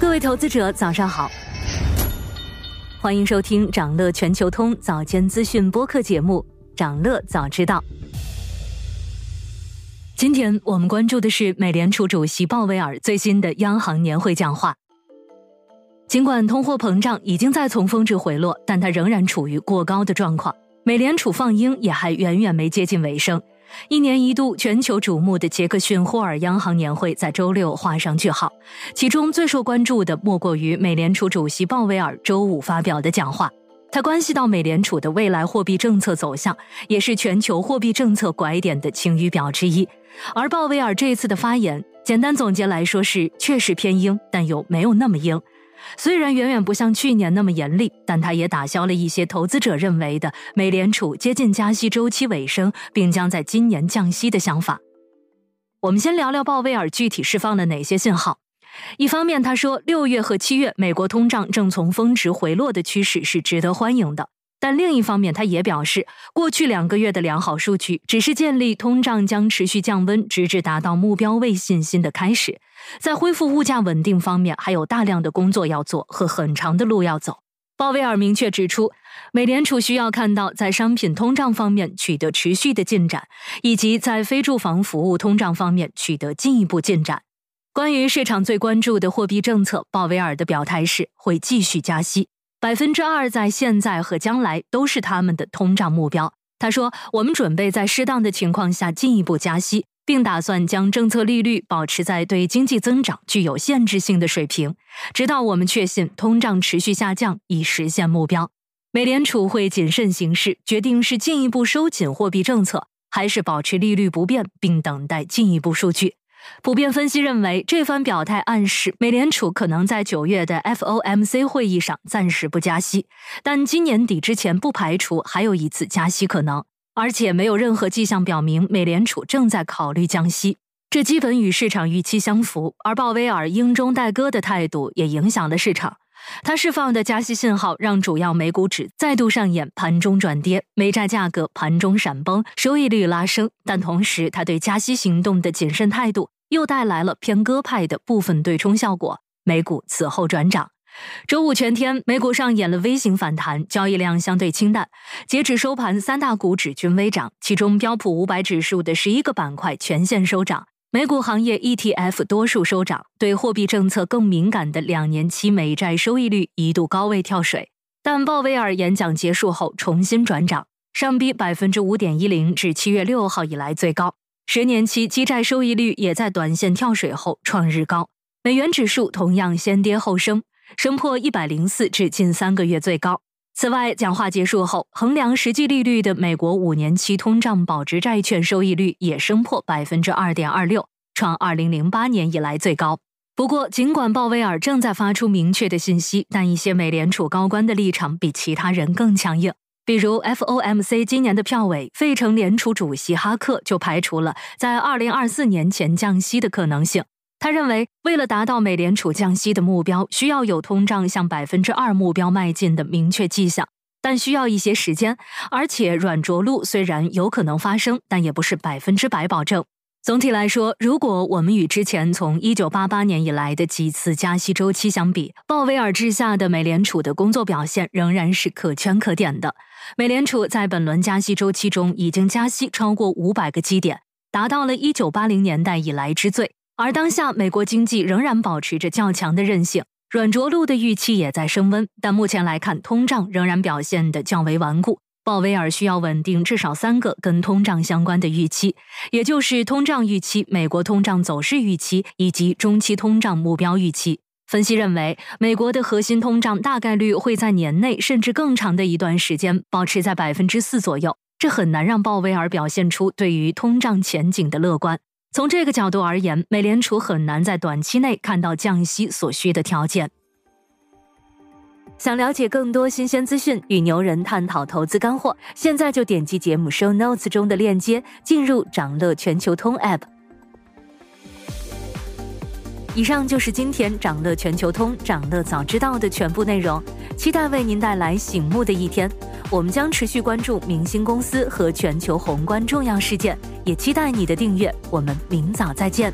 各位投资者，早上好，欢迎收听长乐全球通早间资讯播客节目《长乐早知道》。今天我们关注的是美联储主席鲍威尔最新的央行年会讲话。尽管通货膨胀已经在从峰值回落，但它仍然处于过高的状况。美联储放鹰也还远远没接近尾声。一年一度全球瞩目的杰克逊霍尔央行年会在周六画上句号，其中最受关注的莫过于美联储主席鲍威尔周五发表的讲话。它关系到美联储的未来货币政策走向，也是全球货币政策拐点的晴雨表之一。而鲍威尔这次的发言，简单总结来说是确实偏鹰，但又没有那么鹰。虽然远远不像去年那么严厉，但它也打消了一些投资者认为的美联储接近加息周期尾声，并将在今年降息的想法。我们先聊聊鲍威尔具体释放了哪些信号。一方面，他说六月和七月美国通胀正从峰值回落的趋势是值得欢迎的。但另一方面，他也表示，过去两个月的良好数据只是建立通胀将持续降温，直至达到目标位信心的开始。在恢复物价稳定方面，还有大量的工作要做和很长的路要走。鲍威尔明确指出，美联储需要看到在商品通胀方面取得持续的进展，以及在非住房服务通胀方面取得进一步进展。关于市场最关注的货币政策，鲍威尔的表态是会继续加息。百分之二在现在和将来都是他们的通胀目标。他说：“我们准备在适当的情况下进一步加息，并打算将政策利率保持在对经济增长具有限制性的水平，直到我们确信通胀持续下降，以实现目标。”美联储会谨慎行事，决定是进一步收紧货币政策，还是保持利率不变，并等待进一步数据。普遍分析认为，这番表态暗示美联储可能在九月的 FOMC 会议上暂时不加息，但今年底之前不排除还有一次加息可能，而且没有任何迹象表明美联储正在考虑降息，这基本与市场预期相符。而鲍威尔英中带鸽的态度也影响了市场。他释放的加息信号让主要美股指再度上演盘中转跌，美债价格盘中闪崩，收益率拉升。但同时，他对加息行动的谨慎态度又带来了偏鸽派的部分对冲效果，美股此后转涨。周五全天，美股上演了 V 型反弹，交易量相对清淡。截止收盘，三大股指均微涨，其中标普五百指数的十一个板块全线收涨。美股行业 ETF 多数收涨，对货币政策更敏感的两年期美债收益率一度高位跳水，但鲍威尔演讲结束后重新转涨，上逼百分之五点一零，至七月六号以来最高。十年期基债收益率也在短线跳水后创日高，美元指数同样先跌后升，升破一百零四至近三个月最高。此外，讲话结束后，衡量实际利率的美国五年期通胀保值债券收益率也升破百分之二点二六，创二零零八年以来最高。不过，尽管鲍威尔正在发出明确的信息，但一些美联储高官的立场比其他人更强硬。比如，FOMC 今年的票委费城联储主席哈克就排除了在二零二四年前降息的可能性。他认为，为了达到美联储降息的目标，需要有通胀向百分之二目标迈进的明确迹象，但需要一些时间。而且，软着陆虽然有可能发生，但也不是百分之百保证。总体来说，如果我们与之前从一九八八年以来的几次加息周期相比，鲍威尔之下的美联储的工作表现仍然是可圈可点的。美联储在本轮加息周期中已经加息超过五百个基点，达到了一九八零年代以来之最。而当下，美国经济仍然保持着较强的韧性，软着陆的预期也在升温。但目前来看，通胀仍然表现得较为顽固。鲍威尔需要稳定至少三个跟通胀相关的预期，也就是通胀预期、美国通胀走势预期以及中期通胀目标预期。分析认为，美国的核心通胀大概率会在年内甚至更长的一段时间保持在百分之四左右，这很难让鲍威尔表现出对于通胀前景的乐观。从这个角度而言，美联储很难在短期内看到降息所需的条件。想了解更多新鲜资讯，与牛人探讨投资干货，现在就点击节目 show notes 中的链接，进入掌乐全球通 app。以上就是今天掌乐全球通掌乐早知道的全部内容，期待为您带来醒目的一天。我们将持续关注明星公司和全球宏观重要事件，也期待你的订阅。我们明早再见。